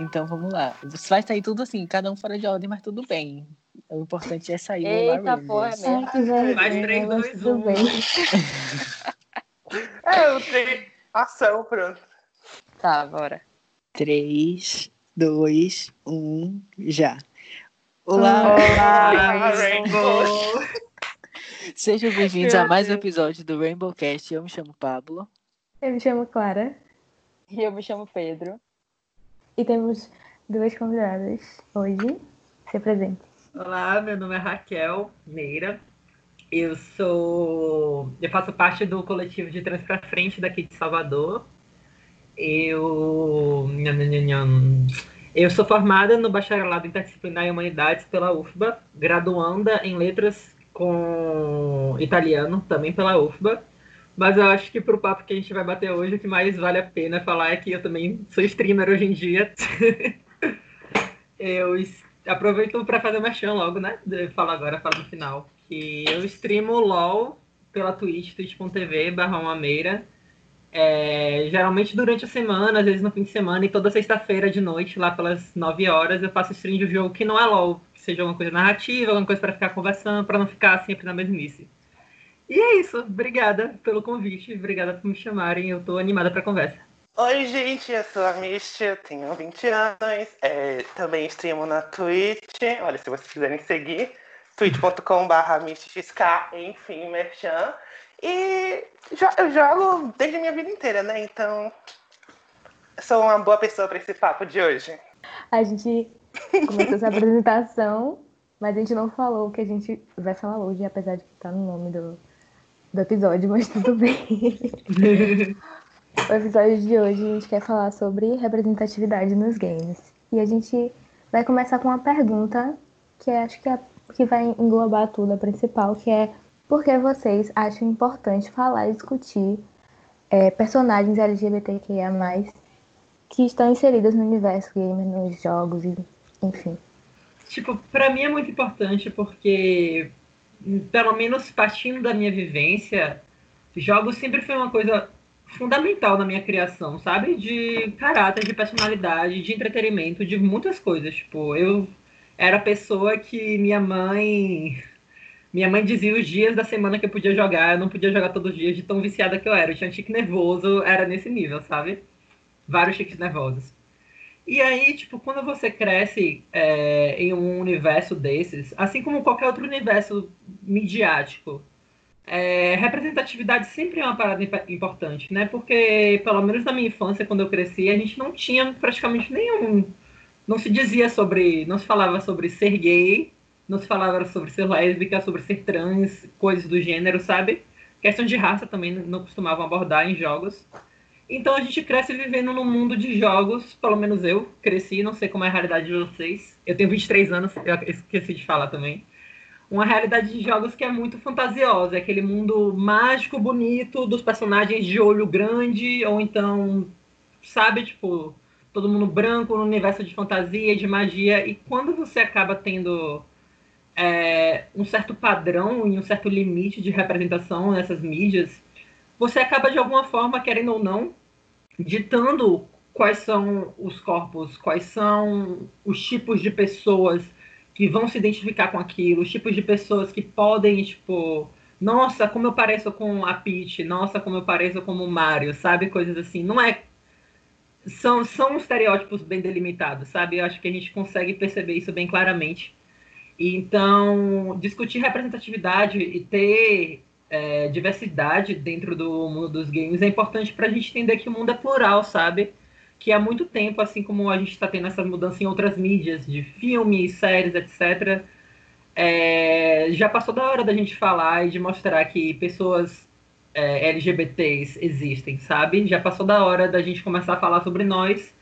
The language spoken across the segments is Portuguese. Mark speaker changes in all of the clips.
Speaker 1: Então vamos lá. Vai sair tudo assim, cada um fora de ordem, mas tudo bem. O importante é sair
Speaker 2: Eita, porra, é mesmo.
Speaker 3: Mais 3, 2,
Speaker 4: tudo
Speaker 3: 1.
Speaker 4: bem.
Speaker 5: É, eu tenho ação, pronto.
Speaker 2: Tá, bora.
Speaker 1: 3, 2, 1, já. Olá!
Speaker 5: Olá, Rainbow!
Speaker 1: Sejam bem-vindos a mais um episódio do Rainbow Cast. Eu me chamo Pablo.
Speaker 4: Eu me chamo Clara
Speaker 2: E eu me chamo Pedro.
Speaker 4: E temos duas convidadas hoje. Se apresente.
Speaker 3: Olá, meu nome é Raquel Meira. Eu sou. Eu faço parte do coletivo de Trans pra Frente daqui de Salvador. Eu. Eu sou formada no bacharelado interdisciplinar em humanidades pela UFBA, graduanda em letras com italiano também pela UFBA. Mas eu acho que pro papo que a gente vai bater hoje, o que mais vale a pena falar é que eu também sou streamer hoje em dia. eu aproveito para fazer merchan logo, né? Falo agora, falo no final. Que eu streamo LOL pela Twitch, twitch.tv barra uma meira. É, geralmente durante a semana, às vezes no fim de semana, e toda sexta-feira de noite, lá pelas 9 horas, eu faço stream de um jogo que não é LOL, que seja alguma coisa narrativa, alguma coisa para ficar conversando, para não ficar sempre na mesmice. E é isso, obrigada pelo convite, obrigada por me chamarem, eu tô animada pra conversa.
Speaker 5: Oi, gente, eu sou a Misty, eu tenho 20 anos, é, também streamo na Twitch. Olha, se vocês quiserem seguir, twitch.com.br MistyXK, enfim, merchan. E jo- eu jogo desde a minha vida inteira, né? Então, sou uma boa pessoa para esse papo de hoje.
Speaker 4: A gente começou essa apresentação, mas a gente não falou o que a gente vai falar hoje, apesar de que tá no nome do, do episódio, mas tudo bem. O episódio de hoje a gente quer falar sobre representatividade nos games. E a gente vai começar com uma pergunta que acho que, é, que vai englobar tudo, a principal, que é por que vocês acham importante falar e discutir é, personagens LGBTQIA+, que estão inseridas no universo gamer, nos jogos, e, enfim.
Speaker 3: Tipo, pra mim é muito importante porque, pelo menos partindo da minha vivência, jogos sempre foi uma coisa fundamental na minha criação, sabe? De caráter, de personalidade, de entretenimento, de muitas coisas. Tipo, eu era a pessoa que minha mãe. Minha mãe dizia os dias da semana que eu podia jogar, eu não podia jogar todos os dias de tão viciada que eu era. Eu tinha um tique nervoso, era nesse nível, sabe? Vários tiques nervosos. E aí, tipo, quando você cresce é, em um universo desses, assim como qualquer outro universo midiático, é, representatividade sempre é uma parada imp- importante, né? Porque, pelo menos na minha infância, quando eu cresci, a gente não tinha praticamente nenhum. Não se dizia sobre. Não se falava sobre ser gay, não se falava sobre ser lésbica, sobre ser trans, coisas do gênero, sabe? Questão de raça também não costumavam abordar em jogos. Então a gente cresce vivendo num mundo de jogos, pelo menos eu cresci, não sei como é a realidade de vocês. Eu tenho 23 anos, eu esqueci de falar também. Uma realidade de jogos que é muito fantasiosa, é aquele mundo mágico, bonito, dos personagens de olho grande, ou então, sabe, tipo, todo mundo branco no universo de fantasia, de magia. E quando você acaba tendo é, um certo padrão e um certo limite de representação nessas mídias, você acaba de alguma forma, querendo ou não, ditando quais são os corpos, quais são os tipos de pessoas que vão se identificar com aquilo, os tipos de pessoas que podem, tipo, nossa, como eu pareço com a Peach, nossa, como eu pareço como o Mario, sabe? Coisas assim. Não é. São, são estereótipos bem delimitados, sabe? Eu acho que a gente consegue perceber isso bem claramente. Então, discutir representatividade e ter é, diversidade dentro do mundo dos games é importante para a gente entender que o mundo é plural, sabe? Que há muito tempo, assim como a gente está tendo essa mudança em outras mídias, de filmes, séries, etc., é, já passou da hora da gente falar e de mostrar que pessoas é, LGBTs existem, sabe? Já passou da hora da gente começar a falar sobre nós,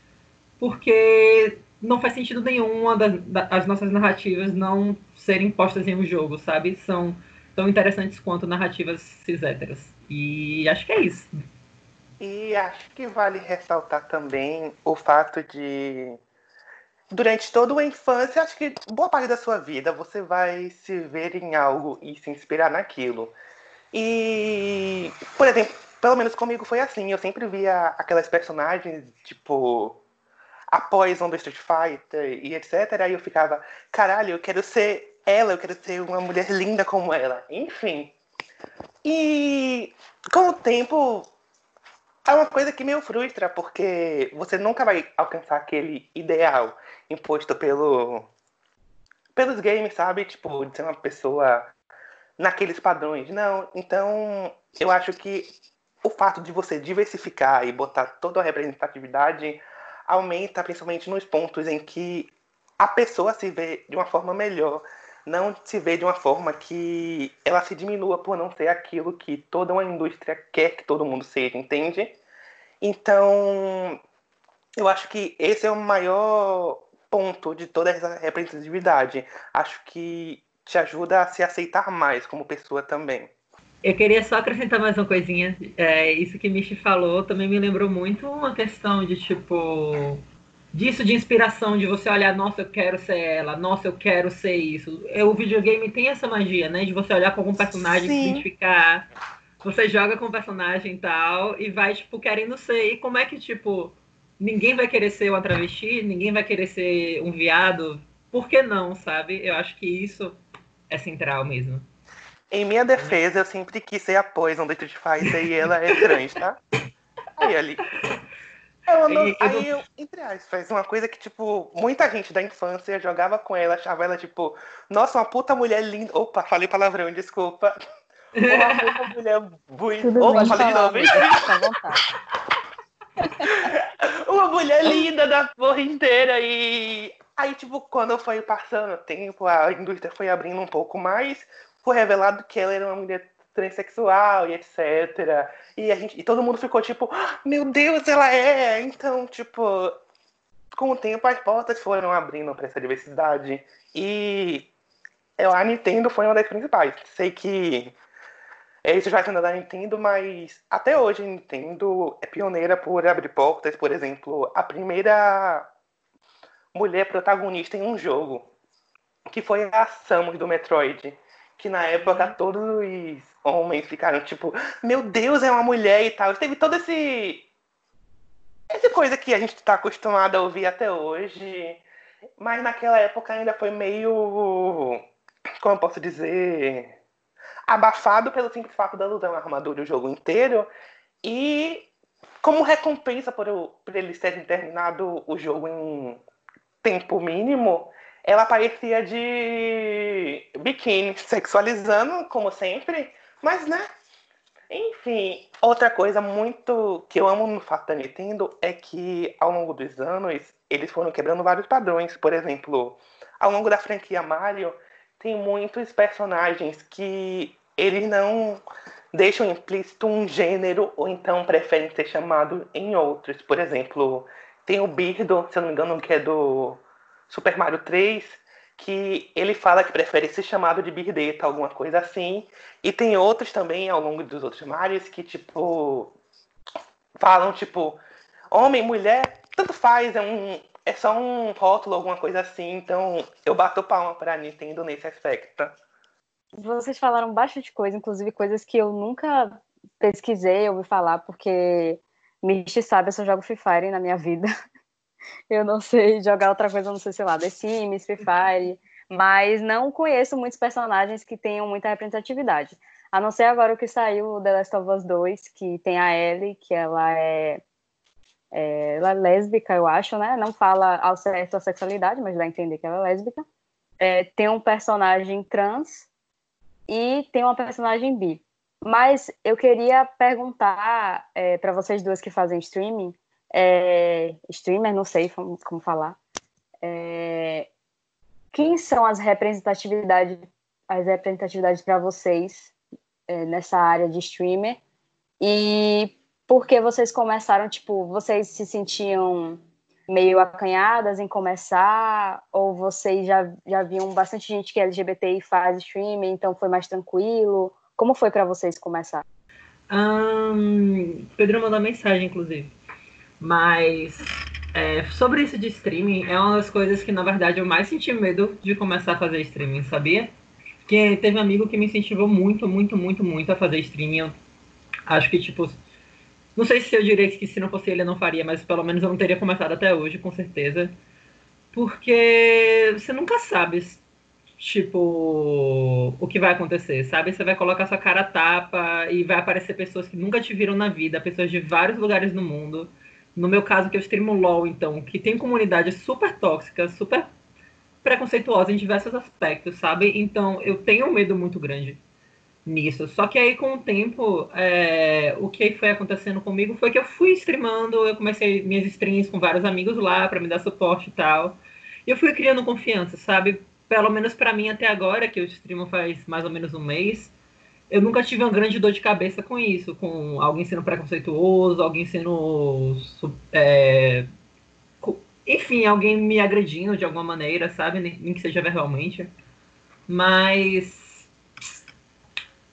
Speaker 3: porque não faz sentido nenhum das, da- as nossas narrativas não serem postas em um jogo, sabe? São tão interessantes quanto narrativas cis héteras. E acho que é isso.
Speaker 5: E acho que vale ressaltar também o fato de, durante toda a infância, acho que boa parte da sua vida você vai se ver em algo e se inspirar naquilo. E, por exemplo, pelo menos comigo foi assim, eu sempre via aquelas personagens, tipo, a Poison do Street Fighter e etc. Aí eu ficava, caralho, eu quero ser ela, eu quero ser uma mulher linda como ela. Enfim. E com o tempo é uma coisa que me frustra, porque você nunca vai alcançar aquele ideal imposto pelo pelos games, sabe? Tipo, de ser uma pessoa naqueles padrões. Não, então eu acho que o fato de você diversificar e botar toda a representatividade aumenta principalmente nos pontos em que a pessoa se vê de uma forma melhor, não se vê de uma forma que ela se diminua por não ser aquilo que toda uma indústria quer que todo mundo seja, entende? Então, eu acho que esse é o maior ponto de toda essa representatividade. Acho que te ajuda a se aceitar mais como pessoa também.
Speaker 3: Eu queria só acrescentar mais uma coisinha. É, isso que Michi falou também me lembrou muito uma questão de tipo. Disso de inspiração, de você olhar, nossa, eu quero ser ela, nossa, eu quero ser isso. É, o videogame tem essa magia, né? De você olhar para algum personagem, Sim. se identificar. Você joga com o personagem e tal, e vai, tipo, querendo ser. E como é que, tipo, ninguém vai querer ser uma travesti, ninguém vai querer ser um viado? Por que não, sabe? Eu acho que isso é central mesmo.
Speaker 5: Em minha defesa, eu sempre quis ser a Poison do Street Fighter e ela é trans, tá? Aí ali. Eu não, e, aí eu, entre aspas, uma coisa que, tipo, muita gente da infância jogava com ela, achava ela, tipo, nossa, uma puta mulher linda. Opa, falei palavrão, desculpa. Uma puta mulher bonita. Opa, falei de novo, hein? Uma mulher linda da porra inteira. E aí, tipo, quando foi passando o tempo, a indústria foi abrindo um pouco mais foi revelado que ela era uma mulher transexual e etc. E, a gente, e todo mundo ficou tipo, ah, meu Deus, ela é! Então, tipo, com o tempo as portas foram abrindo para essa diversidade. E a Nintendo foi uma das principais. Sei que é isso já sendo da Nintendo, mas até hoje a Nintendo é pioneira por abrir portas. Por exemplo, a primeira mulher protagonista em um jogo, que foi a Samus do Metroid que na época todos os homens ficaram tipo, meu Deus, é uma mulher e tal. Teve todo esse. Essa coisa que a gente está acostumado a ouvir até hoje. Mas naquela época ainda foi meio. Como eu posso dizer? Abafado pelo simples fato da usar uma armadura o jogo inteiro. E como recompensa por, por eles terem terminado o jogo em tempo mínimo, ela parecia de biquíni, sexualizando, como sempre, mas né? Enfim, outra coisa muito que eu amo no da Nintendo é que ao longo dos anos eles foram quebrando vários padrões. Por exemplo, ao longo da franquia Mario, tem muitos personagens que eles não deixam implícito um gênero ou então preferem ser chamados em outros. Por exemplo, tem o Birdo, se eu não me engano, que é do Super Mario 3, que ele fala que prefere ser chamado de Birdeta, alguma coisa assim. E tem outros também ao longo dos outros Marios que, tipo, falam, tipo, homem, mulher, tanto faz, é, um, é só um rótulo, alguma coisa assim. Então, eu bato palma pra Nintendo nesse aspecto.
Speaker 2: Vocês falaram bastante coisa, inclusive coisas que eu nunca pesquisei, ouvi falar, porque Michi sabe, eu só jogo Free Fire na minha vida. Eu não sei jogar outra coisa, não sei, sei lá, The Sims, Free Fire, mas não conheço muitos personagens que tenham muita representatividade. A não ser agora o que saiu The Last of Us 2, que tem a Ellie, que ela é, é, ela é lésbica, eu acho, né? Não fala ao certo a sexualidade, mas dá a entender que ela é lésbica. É, tem um personagem trans e tem uma personagem bi. Mas eu queria perguntar é, para vocês duas que fazem streaming é, streamer, não sei como falar. É, quem são as representatividades, as representatividades para vocês é, nessa área de streamer? E por que vocês começaram, tipo, vocês se sentiam meio acanhadas em começar? Ou vocês já, já viam bastante gente que é LGBT e faz streaming, então foi mais tranquilo? Como foi para vocês começar?
Speaker 3: Um, Pedro mandou mensagem, inclusive. Mas é, sobre isso de streaming, é uma das coisas que, na verdade, eu mais senti medo de começar a fazer streaming, sabia? Porque teve um amigo que me incentivou muito, muito, muito, muito a fazer streaming. Eu acho que, tipo, Não sei se eu diria que se não fosse ele eu não faria, mas pelo menos eu não teria começado até hoje, com certeza. Porque você nunca sabe, tipo, o que vai acontecer, sabe? Você vai colocar sua cara tapa e vai aparecer pessoas que nunca te viram na vida, pessoas de vários lugares no mundo. No meu caso, que eu streamo LOL, então, que tem comunidade super tóxica, super preconceituosa em diversos aspectos, sabe? Então, eu tenho um medo muito grande nisso. Só que aí, com o tempo, é, o que foi acontecendo comigo foi que eu fui streamando, eu comecei minhas streams com vários amigos lá para me dar suporte e tal. E eu fui criando confiança, sabe? Pelo menos para mim até agora, que eu streamo faz mais ou menos um mês, eu nunca tive uma grande dor de cabeça com isso, com alguém sendo preconceituoso, alguém sendo. É, enfim, alguém me agredindo de alguma maneira, sabe? Nem que seja verbalmente. Mas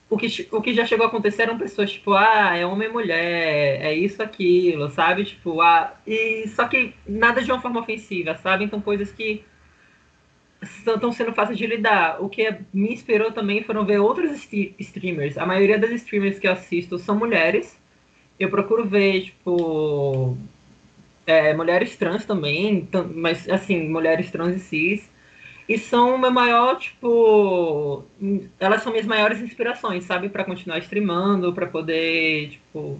Speaker 3: o que, o que já chegou a acontecer eram pessoas, tipo, ah, é homem e mulher, é isso, aquilo, sabe? Tipo, ah, e só que nada de uma forma ofensiva, sabe? Então coisas que estão sendo fáceis de lidar. O que me inspirou também foram ver outros streamers. A maioria das streamers que eu assisto são mulheres. Eu procuro ver, tipo, é, mulheres trans também, mas assim, mulheres trans e cis. E são meu maior, tipo. Elas são minhas maiores inspirações, sabe? para continuar streamando, para poder, tipo.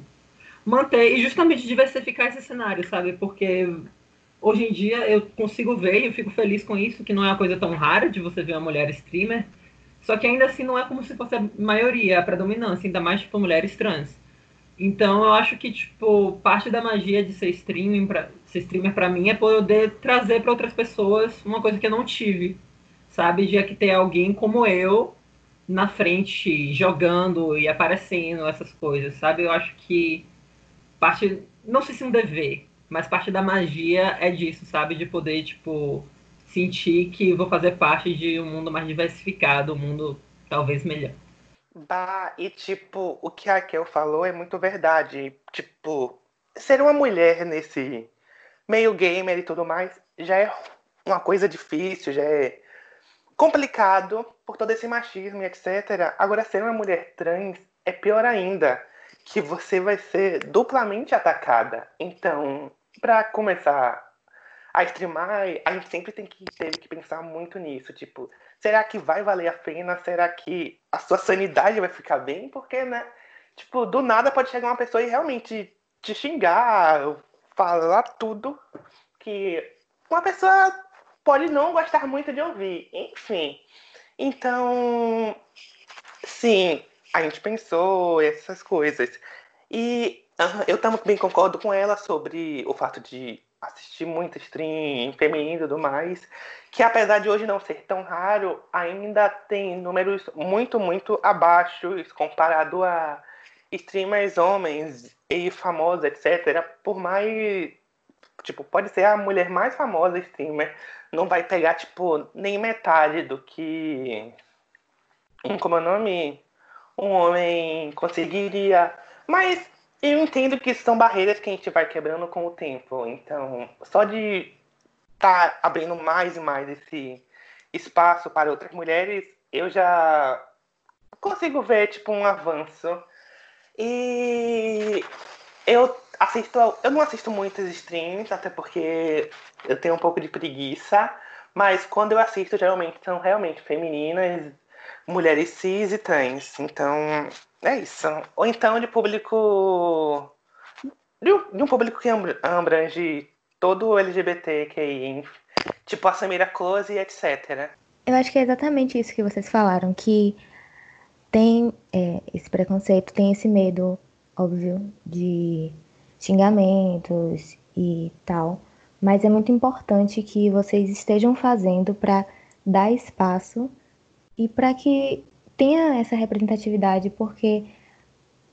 Speaker 3: Manter e justamente diversificar esse cenário, sabe? Porque hoje em dia eu consigo ver e eu fico feliz com isso, que não é uma coisa tão rara de você ver uma mulher streamer. Só que ainda assim não é como se fosse a maioria, a predominância, ainda mais, tipo, mulheres trans. Então eu acho que, tipo, parte da magia de ser streaming pra, ser streamer para mim é poder trazer para outras pessoas uma coisa que eu não tive, sabe? De que ter alguém como eu na frente jogando e aparecendo essas coisas, sabe? Eu acho que parte, não sei se um dever, mas parte da magia é disso, sabe? De poder, tipo, sentir que vou fazer parte de um mundo mais diversificado, um mundo talvez melhor.
Speaker 5: Bah, e tipo, o que a Raquel falou é muito verdade. Tipo, ser uma mulher nesse meio gamer e tudo mais, já é uma coisa difícil, já é complicado por todo esse machismo e etc. Agora, ser uma mulher trans é pior ainda, que você vai ser duplamente atacada. Então, para começar a streamar, a gente sempre tem que ter que pensar muito nisso, tipo, será que vai valer a pena? Será que a sua sanidade vai ficar bem? Porque, né? Tipo, do nada pode chegar uma pessoa e realmente te xingar, falar tudo que uma pessoa pode não gostar muito de ouvir. Enfim. Então, sim, a gente pensou essas coisas. E eu também concordo com ela sobre o fato de assistir muito stream feminino e tudo mais, que apesar de hoje não ser tão raro, ainda tem números muito, muito abaixo comparado a streamers homens e famosos, etc. Por mais. Tipo, pode ser a mulher mais famosa streamer, não vai pegar, tipo, nem metade do que. Como é o nome? Um homem conseguiria. Mas eu entendo que são barreiras que a gente vai quebrando com o tempo. Então, só de estar tá abrindo mais e mais esse espaço para outras mulheres, eu já consigo ver, tipo, um avanço e eu assisto, eu não assisto muitas streams, até porque eu tenho um pouco de preguiça, mas quando eu assisto, geralmente são realmente femininas, mulheres cis e trans. Então, é isso. Ou então de público. De um, público que abrange todo o LGBTQI, tipo a Samira Close e etc.
Speaker 4: Eu acho que é exatamente isso que vocês falaram, que tem é, esse preconceito, tem esse medo, óbvio, de xingamentos e tal, mas é muito importante que vocês estejam fazendo para dar espaço e para que tenha essa representatividade, porque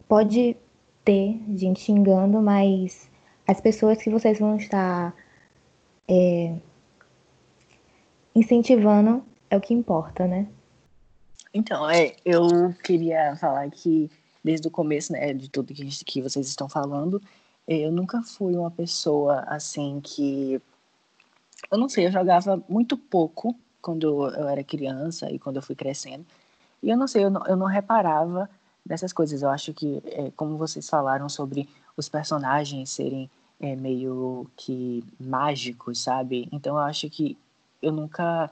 Speaker 4: pode ter gente xingando, mas as pessoas que vocês vão estar é, incentivando é o que importa, né?
Speaker 1: Então, é, eu queria falar que desde o começo, né, de tudo que, que vocês estão falando, eu nunca fui uma pessoa assim que eu não sei, eu jogava muito pouco quando eu era criança e quando eu fui crescendo. E eu não sei, eu não, eu não reparava dessas coisas. Eu acho que, é, como vocês falaram sobre os personagens serem é, meio que mágicos, sabe? Então eu acho que eu nunca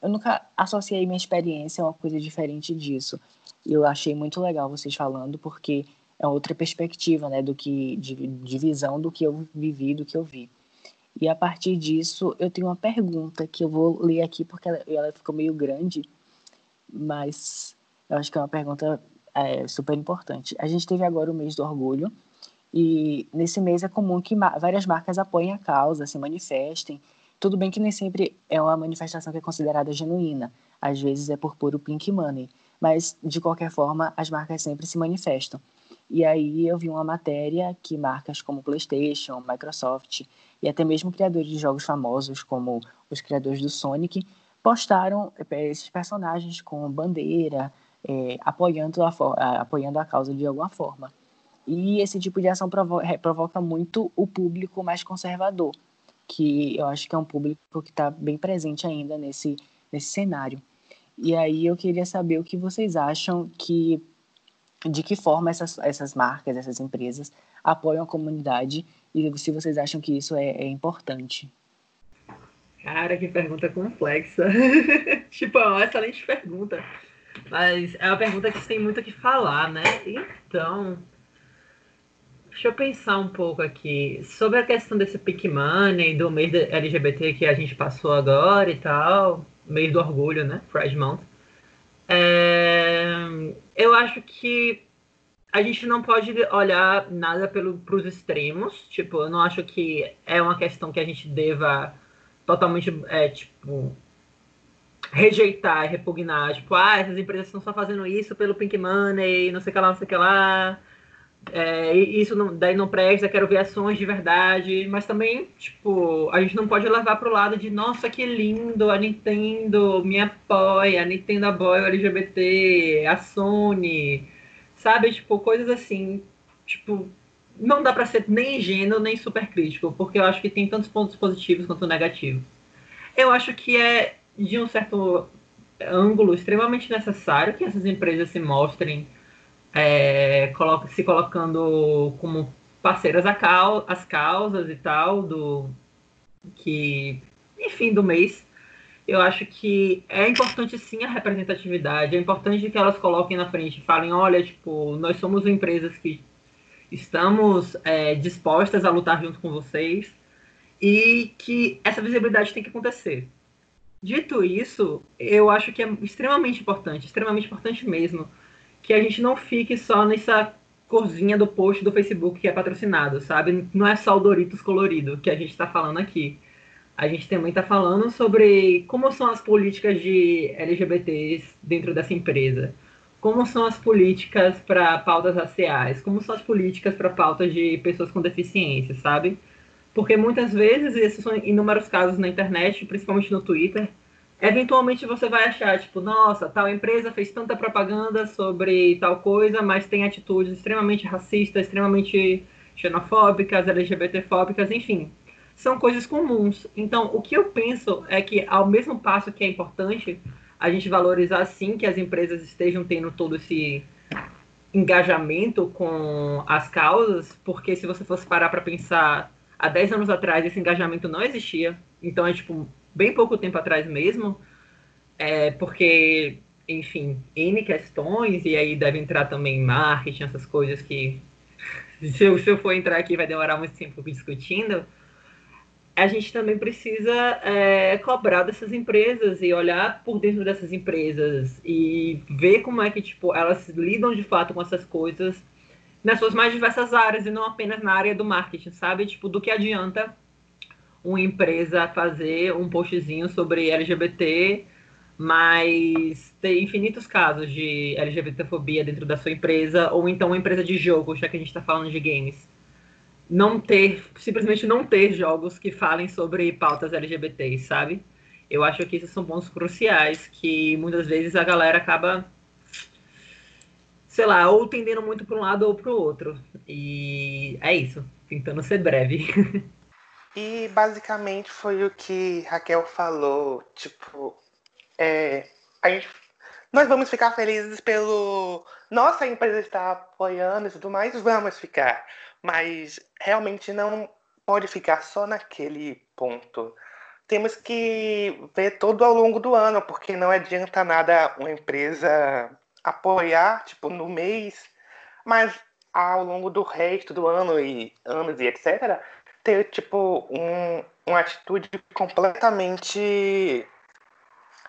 Speaker 1: eu nunca associei minha experiência a uma coisa diferente disso. Eu achei muito legal vocês falando porque é outra perspectiva, né, do que de, de visão do que eu vivi, do que eu vi. E a partir disso, eu tenho uma pergunta que eu vou ler aqui porque ela, ela ficou meio grande, mas eu acho que é uma pergunta é, super importante. A gente teve agora o mês do orgulho e nesse mês é comum que várias marcas apoiem a causa, se manifestem. Tudo bem que nem sempre é uma manifestação que é considerada genuína, às vezes é por puro pink money, mas de qualquer forma as marcas sempre se manifestam. E aí eu vi uma matéria que marcas como PlayStation, Microsoft e até mesmo criadores de jogos famosos como os criadores do Sonic postaram é, esses personagens com bandeira, é, apoiando, a, apoiando a causa de alguma forma. E esse tipo de ação provo provoca muito o público mais conservador, que eu acho que é um público que está bem presente ainda nesse, nesse cenário. E aí eu queria saber o que vocês acham que de que forma essas, essas marcas, essas empresas apoiam a comunidade e se vocês acham que isso é, é importante.
Speaker 3: Cara, que pergunta complexa. tipo, é uma excelente pergunta. Mas é uma pergunta que tem muito o que falar, né? Então, deixa eu pensar um pouco aqui. Sobre a questão desse pick money, do mês LGBT que a gente passou agora e tal. Mês do orgulho, né? Pride Month. É, eu acho que a gente não pode olhar nada para os extremos. Tipo, eu não acho que é uma questão que a gente deva totalmente, é, tipo, rejeitar, repugnar, tipo, ah, essas empresas estão só fazendo isso pelo pink money, não sei o que lá, não sei o que lá, é, isso não, daí não presta, quero ver ações de verdade, mas também, tipo, a gente não pode levar pro lado de, nossa, que lindo, a Nintendo me apoia, a Nintendo apoia o LGBT, a Sony, sabe, tipo, coisas assim, tipo, não dá para ser nem ingênuo nem super crítico, porque eu acho que tem tantos pontos positivos quanto negativos. Eu acho que é de um certo ângulo extremamente necessário que essas empresas se mostrem é, se colocando como parceiras às causas e tal, do que, enfim, do mês. Eu acho que é importante sim a representatividade, é importante que elas coloquem na frente, falem, olha, tipo, nós somos empresas que estamos é, dispostas a lutar junto com vocês e que essa visibilidade tem que acontecer. Dito isso, eu acho que é extremamente importante, extremamente importante mesmo, que a gente não fique só nessa corzinha do post do Facebook que é patrocinado, sabe? Não é só o Doritos colorido que a gente está falando aqui. A gente também está falando sobre como são as políticas de LGBTs dentro dessa empresa. Como são as políticas para pautas raciais? Como são as políticas para pautas de pessoas com deficiência, sabe? Porque muitas vezes, esses são inúmeros casos na internet, principalmente no Twitter, eventualmente você vai achar, tipo, nossa, tal empresa fez tanta propaganda sobre tal coisa, mas tem atitudes extremamente racistas, extremamente xenofóbicas, LGBTfóbicas, enfim. São coisas comuns. Então, o que eu penso é que, ao mesmo passo que é importante a gente valorizar, sim, que as empresas estejam tendo todo esse engajamento com as causas, porque se você fosse parar para pensar há 10 anos atrás esse engajamento não existia. Então é tipo bem pouco tempo atrás mesmo, é, porque, enfim, N questões, e aí deve entrar também marketing, essas coisas que se eu, se eu for entrar aqui vai demorar muito tempo discutindo. A gente também precisa é, cobrar dessas empresas e olhar por dentro dessas empresas e ver como é que tipo elas lidam de fato com essas coisas nas suas mais diversas áreas e não apenas na área do marketing, sabe? Tipo, do que adianta uma empresa fazer um postzinho sobre LGBT, mas tem infinitos casos de LGBTfobia dentro da sua empresa, ou então uma empresa de jogo, já que a gente está falando de games. Não ter, simplesmente não ter jogos que falem sobre pautas LGBTs, sabe? Eu acho que esses são pontos cruciais que muitas vezes a galera acaba sei lá, ou tendendo muito para um lado ou para o outro. E é isso, tentando ser breve.
Speaker 5: E basicamente foi o que Raquel falou, tipo, é, a gente nós vamos ficar felizes pelo. Nossa, empresa está apoiando e tudo mais, vamos ficar. Mas realmente não pode ficar só naquele ponto. Temos que ver todo ao longo do ano, porque não adianta nada uma empresa apoiar, tipo, no mês, mas ao longo do resto do ano e anos e etc., ter, tipo, um, uma atitude completamente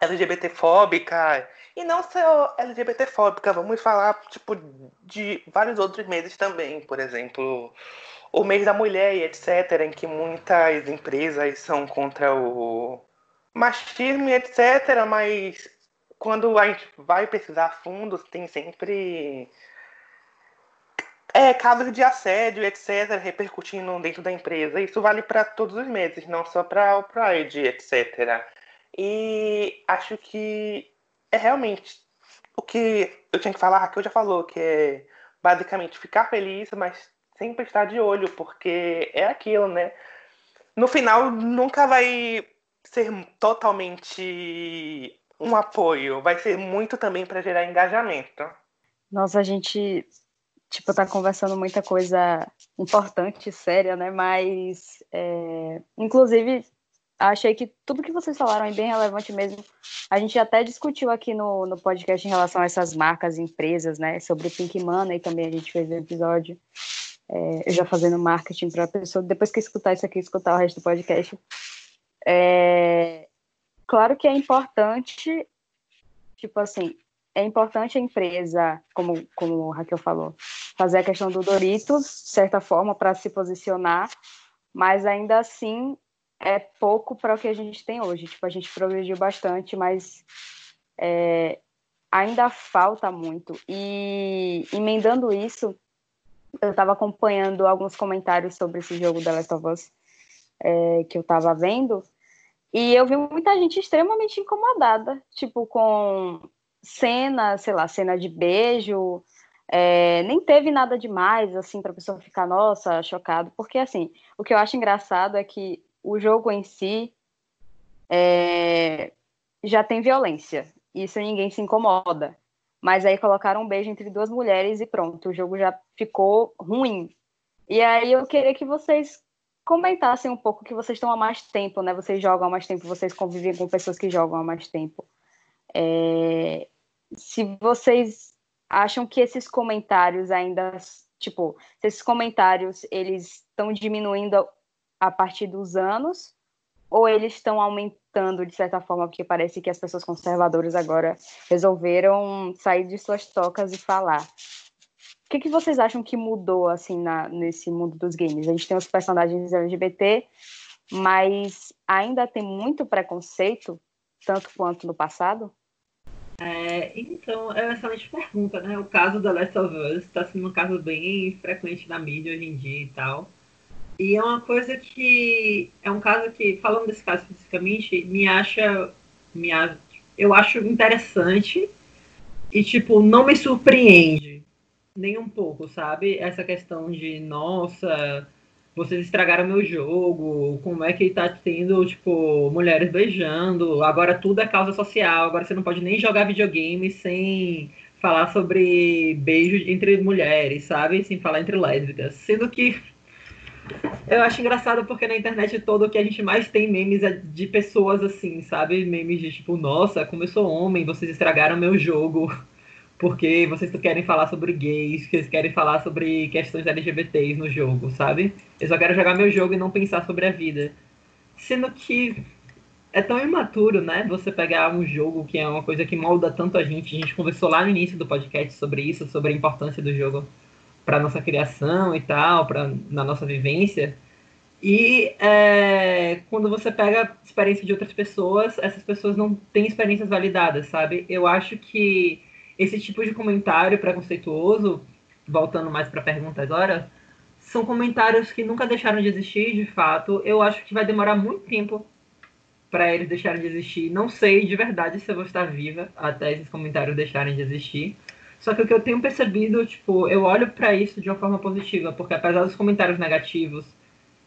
Speaker 5: LGBTfóbica. E não só LGBTfóbica, vamos falar, tipo, de vários outros meses também. Por exemplo, o mês da mulher e etc., em que muitas empresas são contra o machismo e etc., mas quando a gente vai pesquisar fundos, tem sempre é, casos de assédio, etc., repercutindo dentro da empresa. Isso vale para todos os meses, não só para o Pride, etc. E acho que é realmente o que eu tinha que falar, a Raquel já falou, que é basicamente ficar feliz, mas sempre estar de olho, porque é aquilo, né? No final, nunca vai ser totalmente um apoio, vai ser muito também para gerar engajamento.
Speaker 2: Nossa, a gente tipo tá conversando muita coisa importante, séria, né? Mas, é... inclusive, achei que tudo que vocês falaram é bem relevante mesmo. A gente até discutiu aqui no, no podcast em relação a essas marcas, empresas, né? Sobre o Pink Money também a gente fez um episódio. É, já fazendo marketing para a pessoa, depois que escutar isso aqui, escutar o resto do podcast. É, claro que é importante, tipo assim, é importante a empresa, como, como o Raquel falou, fazer a questão do Doritos, de certa forma, para se posicionar, mas ainda assim é pouco para o que a gente tem hoje. Tipo, a gente progrediu bastante, mas é, ainda falta muito. E emendando isso, eu estava acompanhando alguns comentários sobre esse jogo The Last of Us é, que eu estava vendo, e eu vi muita gente extremamente incomodada, tipo, com cena, sei lá, cena de beijo, é, nem teve nada demais, assim, para a pessoa ficar, nossa, chocado, porque, assim, o que eu acho engraçado é que o jogo em si é, já tem violência. Isso ninguém se incomoda. Mas aí colocaram um beijo entre duas mulheres e pronto, o jogo já ficou ruim. E aí eu queria que vocês comentassem um pouco que vocês estão há mais tempo, né? Vocês jogam há mais tempo, vocês convivem com pessoas que jogam há mais tempo. É... Se vocês acham que esses comentários ainda, tipo, se esses comentários eles estão diminuindo a partir dos anos, ou eles estão aumentando de certa forma, porque parece que as pessoas conservadoras agora resolveram sair de suas tocas e falar. O que, que vocês acham que mudou assim na, nesse mundo dos games? A gente tem os personagens LGBT, mas ainda tem muito preconceito, tanto quanto no passado?
Speaker 3: É, então, é uma excelente pergunta, né? O caso da Last of Us está sendo um caso bem frequente na mídia hoje em dia e tal. E é uma coisa que é um caso que, falando desse caso especificamente, me acha, me eu acho interessante e tipo não me surpreende nem um pouco, sabe? Essa questão de nossa, vocês estragaram meu jogo, como é que tá tendo, tipo, mulheres beijando, agora tudo é causa social, agora você não pode nem jogar videogame sem falar sobre beijo entre mulheres, sabe? Sem falar entre lésbicas. Sendo que eu acho engraçado porque na internet todo o que a gente mais tem memes é de pessoas assim, sabe? Memes de tipo, nossa, como eu sou homem, vocês estragaram meu jogo. Porque vocês querem falar sobre gays, vocês querem falar sobre questões LGBTs no jogo, sabe? Eu só quero jogar meu jogo e não pensar sobre a vida. Sendo que é tão imaturo, né? Você pegar um jogo que é uma coisa que molda tanto a gente. A gente conversou lá no início do podcast sobre isso, sobre a importância do jogo para nossa criação e tal, para na nossa vivência. E é, quando você pega experiência de outras pessoas, essas pessoas não têm experiências validadas, sabe? Eu acho que esse tipo de comentário preconceituoso, voltando mais para a pergunta agora, são comentários que nunca deixaram de existir, de fato. Eu acho que vai demorar muito tempo para eles deixarem de existir. Não sei de verdade se eu vou estar viva até esses comentários deixarem de existir. Só que o que eu tenho percebido, tipo, eu olho para isso de uma forma positiva, porque apesar dos comentários negativos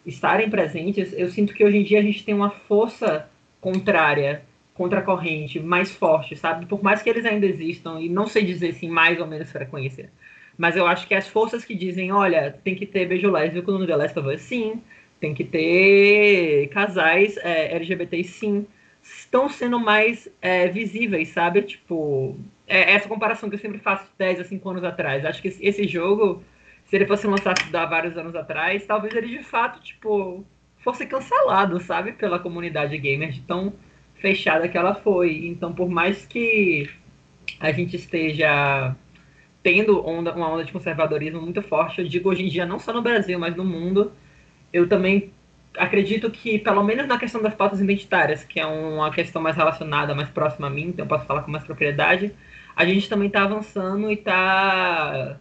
Speaker 3: estarem presentes, eu sinto que hoje em dia a gente tem uma força contrária contra a corrente mais forte, sabe? Por mais que eles ainda existam, e não sei dizer assim, mais ou menos frequência. Mas eu acho que as forças que dizem, olha, tem que ter beijo lésbico no The Last of Us, sim. Tem que ter casais é, LGBT, sim. Estão sendo mais é, visíveis, sabe? Tipo, é essa comparação que eu sempre faço 10 a 5 anos atrás. Acho que esse jogo, se ele fosse lançado há vários anos atrás, talvez ele de fato, tipo, fosse cancelado, sabe? Pela comunidade gamer de tão fechada que ela foi. Então, por mais que a gente esteja tendo onda, uma onda de conservadorismo muito forte, eu digo hoje em dia, não só no Brasil, mas no mundo, eu também acredito que, pelo menos na questão das pautas identitárias, que é uma questão mais relacionada, mais próxima a mim, então eu posso falar com mais propriedade, a gente também está avançando e está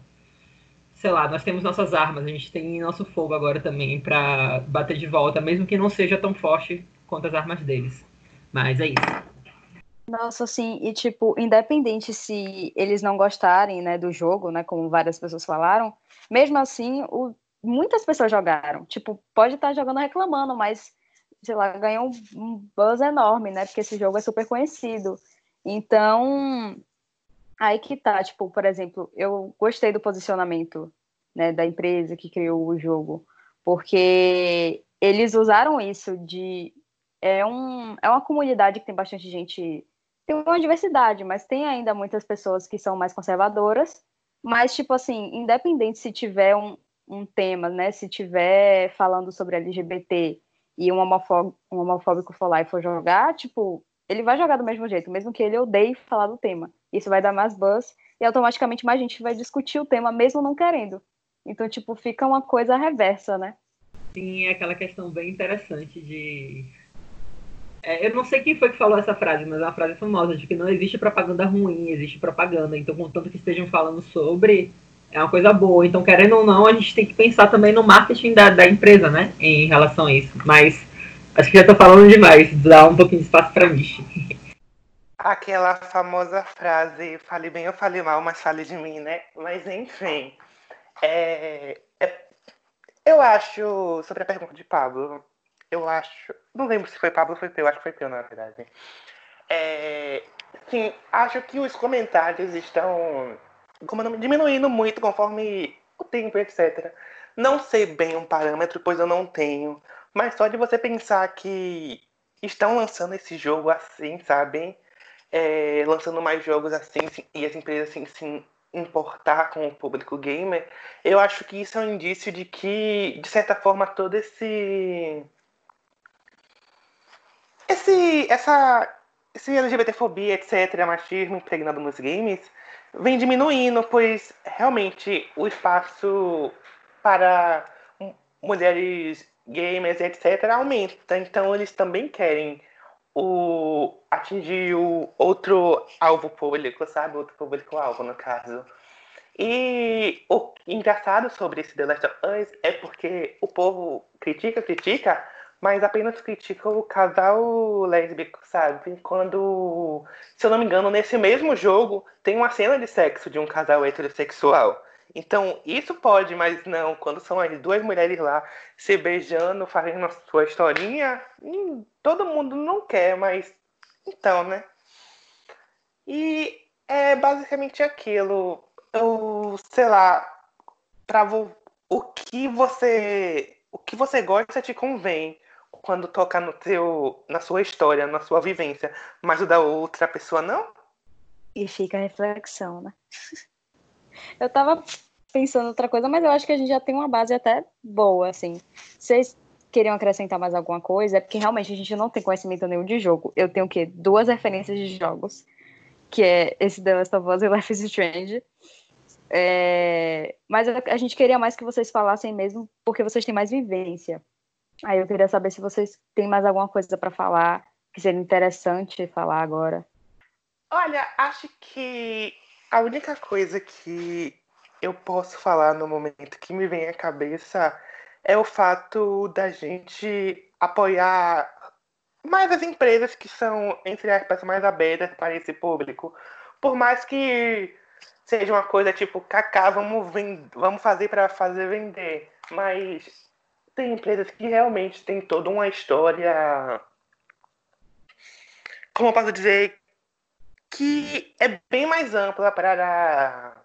Speaker 3: sei lá, nós temos nossas armas, a gente tem nosso fogo agora também para bater de volta, mesmo que não seja tão forte quanto as armas deles. Mas é isso.
Speaker 2: Nossa, assim, e tipo, independente se eles não gostarem, né, do jogo, né, como várias pessoas falaram, mesmo assim, o, muitas pessoas jogaram. Tipo, pode estar jogando reclamando, mas, sei lá, ganhou um buzz enorme, né, porque esse jogo é super conhecido. Então, aí que tá, tipo, por exemplo, eu gostei do posicionamento, né, da empresa que criou o jogo, porque eles usaram isso de é, um, é uma comunidade que tem bastante gente, tem uma diversidade, mas tem ainda muitas pessoas que são mais conservadoras, mas, tipo assim, independente se tiver um, um tema, né, se tiver falando sobre LGBT e um homofóbico, um homofóbico for lá e for jogar, tipo, ele vai jogar do mesmo jeito, mesmo que ele odeie falar do tema. Isso vai dar mais buzz e automaticamente mais gente vai discutir o tema, mesmo não querendo. Então, tipo, fica uma coisa reversa, né?
Speaker 3: Sim, é aquela questão bem interessante de é, eu não sei quem foi que falou essa frase, mas é uma frase famosa de que não existe propaganda ruim, existe propaganda. Então, contanto que estejam falando sobre, é uma coisa boa. Então, querendo ou não, a gente tem que pensar também no marketing da, da empresa, né? Em relação a isso. Mas acho que já estou falando demais. Dá um pouquinho de espaço para mim.
Speaker 5: Aquela famosa frase, fale bem ou fale mal, mas fale de mim, né? Mas enfim. É, é, eu acho, sobre a pergunta de Pablo, eu acho. Não lembro se foi Pablo ou foi Peu, acho que foi Peu, na verdade. É, sim, acho que os comentários estão como, diminuindo muito conforme o tempo, etc. Não sei bem um parâmetro, pois eu não tenho. Mas só de você pensar que estão lançando esse jogo assim, sabem? É, lançando mais jogos assim, e as empresas assim, se importar com o público gamer, eu acho que isso é um indício de que, de certa forma, todo esse esse, essa, esse LGBTfobia, etc., machismo impregnado nos games, vem diminuindo, pois realmente o espaço para mulheres gamers, etc., aumenta. Então eles também querem o, atingir o outro alvo público, sabe? Outro público-alvo, no caso. E o engraçado sobre esse The Last of Us é porque o povo critica, critica, mas apenas critica o casal lésbico, sabe? Quando, se eu não me engano, nesse mesmo jogo tem uma cena de sexo de um casal heterossexual. Então, isso pode, mas não, quando são as duas mulheres lá se beijando, fazendo a sua historinha, hum, todo mundo não quer, mas então, né? E é basicamente aquilo. Eu, sei lá, pra o que você o que você gosta te convém quando toca no teu, na sua história, na sua vivência, mas o da outra pessoa não?
Speaker 2: E fica a reflexão, né? eu tava pensando outra coisa, mas eu acho que a gente já tem uma base até boa, assim. Vocês queriam acrescentar mais alguma coisa? É porque realmente a gente não tem conhecimento nenhum de jogo. Eu tenho o quê? Duas referências de jogos, que é esse The Last of Us e Life is Strange. É... Mas a gente queria mais que vocês falassem mesmo, porque vocês têm mais vivência. Aí eu queria saber se vocês têm mais alguma coisa para falar que seria interessante falar agora.
Speaker 5: Olha, acho que a única coisa que eu posso falar no momento que me vem à cabeça é o fato da gente apoiar mais as empresas que são, entre aspas, mais abertas para esse público. Por mais que seja uma coisa tipo, kaká, vamos, vamos fazer para fazer vender. Mas tem empresas que realmente têm toda uma história como eu posso dizer, que é bem mais ampla para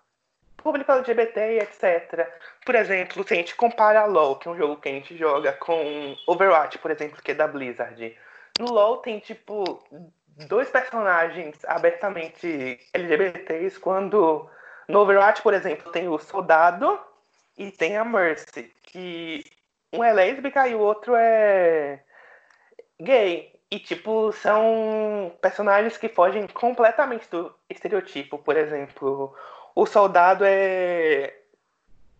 Speaker 5: público LGBT e etc. Por exemplo, se a gente compara LoL, que é um jogo que a gente joga, com Overwatch, por exemplo, que é da Blizzard. No LoL tem, tipo, dois personagens abertamente LGBTs, quando no Overwatch, por exemplo, tem o Soldado e tem a Mercy, que um é lésbica e o outro é gay. E, tipo, são personagens que fogem completamente do estereotipo. Por exemplo, o soldado é.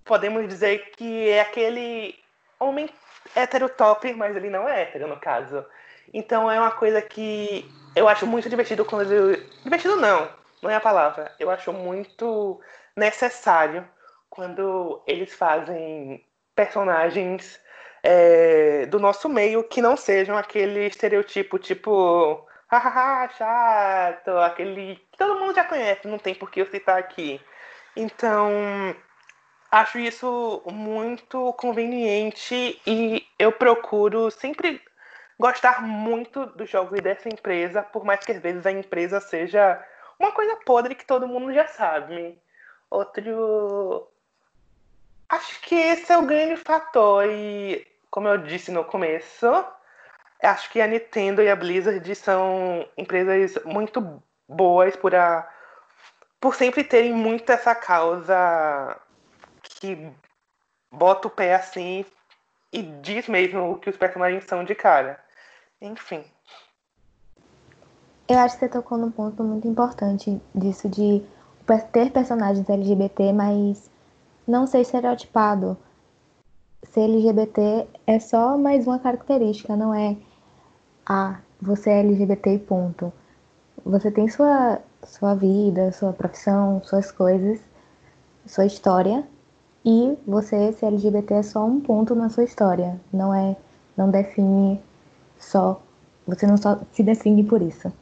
Speaker 5: Podemos dizer que é aquele homem hétero top, mas ele não é hétero, no caso. Então é uma coisa que eu acho muito divertido quando. Divertido não, não é a palavra. Eu acho muito necessário quando eles fazem personagens é, do nosso meio que não sejam aquele estereotipo tipo hahaha, chato, aquele que todo mundo já conhece, não tem por que eu citar aqui. Então, acho isso muito conveniente e eu procuro sempre gostar muito dos jogos dessa empresa, por mais que às vezes a empresa seja uma coisa podre que todo mundo já sabe. Outro. Acho que esse é o grande fator. E, como eu disse no começo, acho que a Nintendo e a Blizzard são empresas muito boas por, a, por sempre terem muito essa causa que bota o pé assim e diz mesmo o que os personagens são de cara. Enfim.
Speaker 4: Eu acho que você tocou num ponto muito importante disso de ter personagens LGBT, mas não ser estereotipado. Ser LGBT é só mais uma característica, não é ah, você é LGBT e ponto. Você tem sua, sua vida, sua profissão, suas coisas, sua história, e você ser LGBT é só um ponto na sua história. Não é, não define só, você não só se define por isso.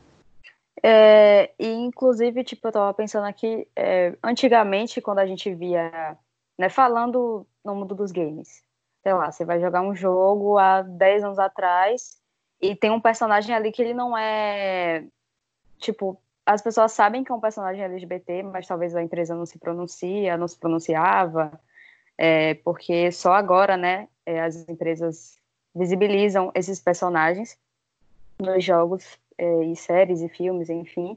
Speaker 2: É, e inclusive, tipo, eu tava pensando aqui, é, antigamente, quando a gente via, né, falando no mundo dos games, sei lá, você vai jogar um jogo há 10 anos atrás e tem um personagem ali que ele não é, tipo, as pessoas sabem que é um personagem LGBT, mas talvez a empresa não se pronuncia, não se pronunciava, é, porque só agora, né, é, as empresas visibilizam esses personagens nos jogos é, e séries e filmes, enfim.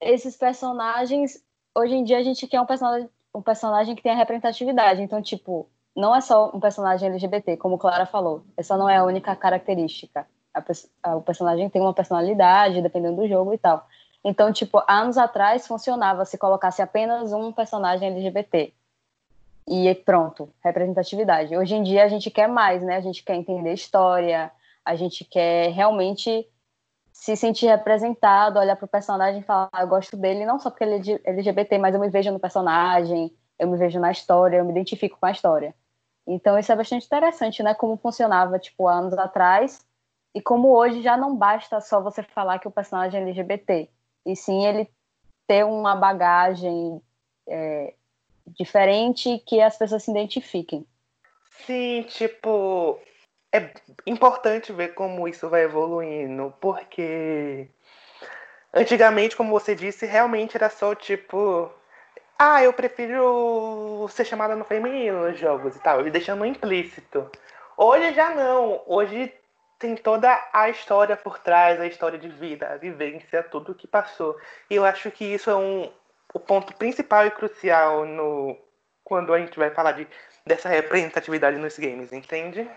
Speaker 2: Esses personagens, hoje em dia a gente quer um personagem, um personagem que tenha representatividade. Então, tipo, não é só um personagem LGBT, como Clara falou. Essa não é a única característica. A, a, o personagem tem uma personalidade, dependendo do jogo e tal. Então, tipo, anos atrás funcionava se colocasse apenas um personagem LGBT. E pronto, representatividade. Hoje em dia a gente quer mais, né? A gente quer entender história, a gente quer realmente se sentir representado, olhar para o personagem e falar, ah, eu gosto dele não só porque ele é LGBT, mas eu me vejo no personagem, eu me vejo na história, eu me identifico com a história. Então isso é bastante interessante, né? Como funcionava tipo anos atrás e como hoje já não basta só você falar que o personagem é LGBT, e sim ele ter uma bagagem é, diferente que as pessoas se identifiquem.
Speaker 5: Sim, tipo, é importante ver como isso vai evoluindo, porque antigamente, como você disse, realmente era só tipo. Ah, eu prefiro ser chamada no feminino nos jogos e tal, e deixando implícito. Hoje já não. Hoje tem toda a história por trás, a história de vida, a vivência, tudo o que passou. E eu acho que isso é um, o ponto principal e crucial no quando a gente vai falar de, dessa representatividade nos games, entende?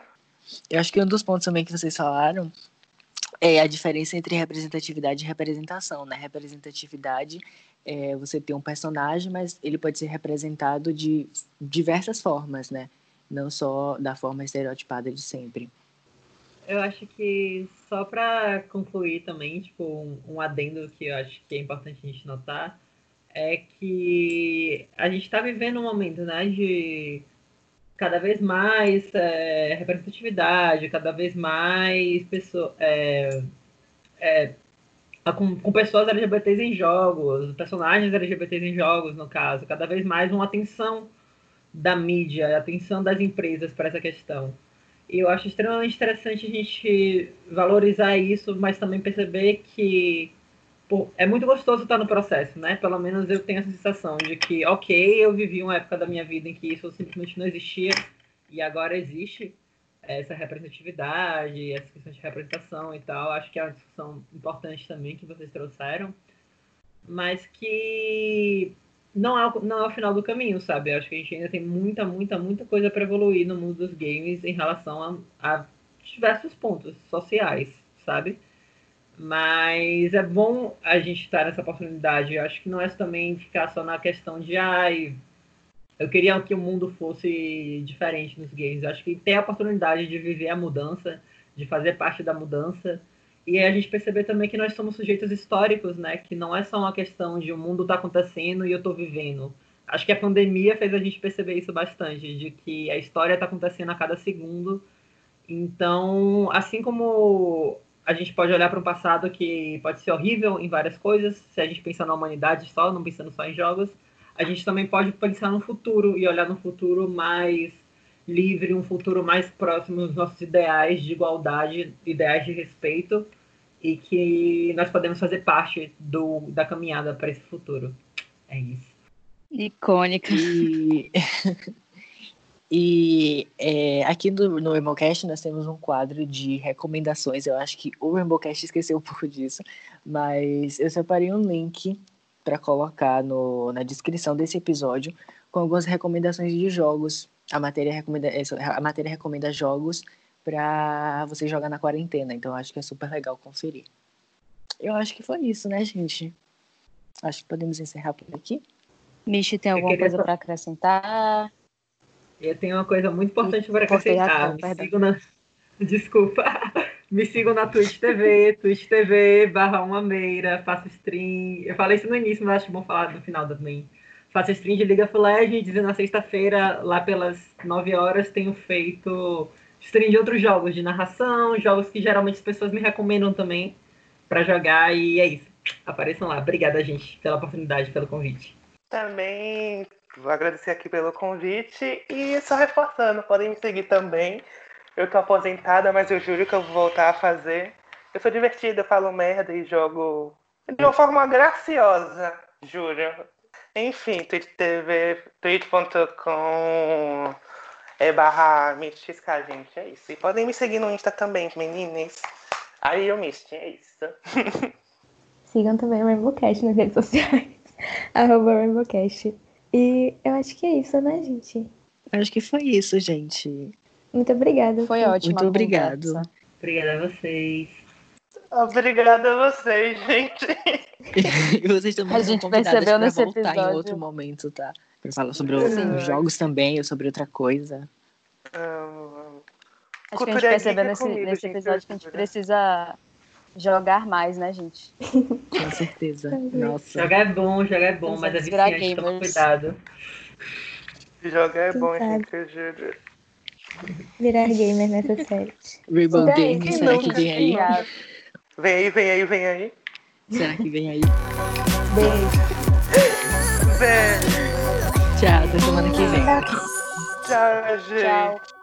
Speaker 1: Eu acho que um dos pontos também que vocês falaram é a diferença entre representatividade e representação, né? Representatividade é você ter um personagem, mas ele pode ser representado de diversas formas, né? Não só da forma estereotipada de sempre.
Speaker 3: Eu acho que só para concluir também, tipo, um, um adendo que eu acho que é importante a gente notar é que a gente está vivendo um momento, né, de cada vez mais é, representatividade, cada vez mais pessoa, é, é, com, com, pessoas LGBTs em jogos, personagens LGBTs em jogos, no caso, cada vez mais uma atenção da mídia, atenção das empresas para essa questão. E eu acho extremamente interessante a gente valorizar isso, mas também perceber que é muito gostoso estar no processo, né? Pelo menos eu tenho essa sensação de que, ok, eu vivi uma época da minha vida em que isso simplesmente não existia e agora existe essa representatividade, essa questão de representação e tal. Acho que é uma discussão importante também que vocês trouxeram, mas que não é, não é o final do caminho, sabe? Acho que a gente ainda tem muita, muita, muita coisa para evoluir no mundo dos games em relação a, a diversos pontos sociais, sabe? Mas é bom a gente estar nessa oportunidade. Eu acho que não é também ficar só na questão de ai, eu queria que o mundo fosse diferente nos games. Eu acho que ter a oportunidade de viver a mudança, de fazer parte da mudança, e a gente perceber também que nós somos sujeitos históricos, né? Que não é só uma questão de o mundo tá acontecendo e eu tô vivendo. Acho que a pandemia fez a gente perceber isso bastante, de que a história tá acontecendo a cada segundo. Então, assim como a gente pode olhar para um passado que pode ser horrível em várias coisas, se a gente pensar na humanidade só, não pensando só em jogos, a gente também pode pensar no futuro e olhar no futuro mais livre, um futuro mais próximo dos nossos ideais de igualdade, ideais de respeito, e que nós podemos fazer parte do, da caminhada para esse futuro. É isso.
Speaker 1: Icônica. E... E é, aqui no, no Rainbowcast nós temos um quadro de recomendações. Eu acho que o Rainbowcast esqueceu um pouco disso, mas eu separei um link para colocar no, na descrição desse episódio com algumas recomendações de jogos. A matéria recomenda, é, a matéria recomenda jogos para você jogar na quarentena, então eu acho que é super legal conferir. Eu acho que foi isso, né, gente? Acho que podemos encerrar por aqui.
Speaker 2: Michi, tem alguma coisa para acrescentar?
Speaker 3: Eu tenho uma coisa muito importante para acrescentar. Me sigam na... Desculpa. Me sigam na Twitch TV, Twitch TV, barra uma meira, faço stream. Eu falei isso no início, mas acho bom falar no final também. Faço stream de League of Legends e na sexta-feira, lá pelas 9 horas, tenho feito stream de outros jogos, de narração, jogos que geralmente as pessoas me recomendam também para jogar e é isso. Apareçam lá. Obrigada, gente, pela oportunidade, pelo convite.
Speaker 5: Também Vou agradecer aqui pelo convite e só reforçando, podem me seguir também. Eu tô aposentada, mas eu juro que eu vou voltar a fazer. Eu sou divertida, falo merda e jogo de uma forma graciosa, juro. Enfim, Twitch TV, twitch.com é barra MistXK, gente, é isso. E podem me seguir no Insta também, meninas. Aí eu Mist, é isso.
Speaker 4: Sigam também o Rainbowcast nas redes sociais. Arroba Rainbowcast. E eu acho que é isso, né, gente?
Speaker 1: Acho que foi isso, gente.
Speaker 4: Muito obrigada.
Speaker 2: Foi ótimo.
Speaker 1: Muito obrigado.
Speaker 3: Obrigada a vocês.
Speaker 5: Obrigada a vocês, gente.
Speaker 1: e vocês também
Speaker 2: a gente percebeu nesse
Speaker 1: voltar
Speaker 2: episódio.
Speaker 1: em outro momento, tá? Pra falar sobre os jogos também ou sobre outra coisa.
Speaker 5: Um,
Speaker 2: Acho que a gente percebeu nesse, comigo, nesse episódio que a gente precisa jogar mais, né, gente?
Speaker 1: Com certeza. Nossa.
Speaker 3: Jogar é bom, jogar é bom, mas é viciante, toma cuidado.
Speaker 5: Jogar é bom, gente, juro.
Speaker 4: Virar gamer nessa série.
Speaker 1: Rainbow Games, será que vem aí?
Speaker 5: Vem aí, vem aí, vem aí.
Speaker 1: Será que vem aí?
Speaker 5: Beijo.
Speaker 1: Tchau, até semana que vem.
Speaker 5: Tchau, gente.
Speaker 2: Tchau.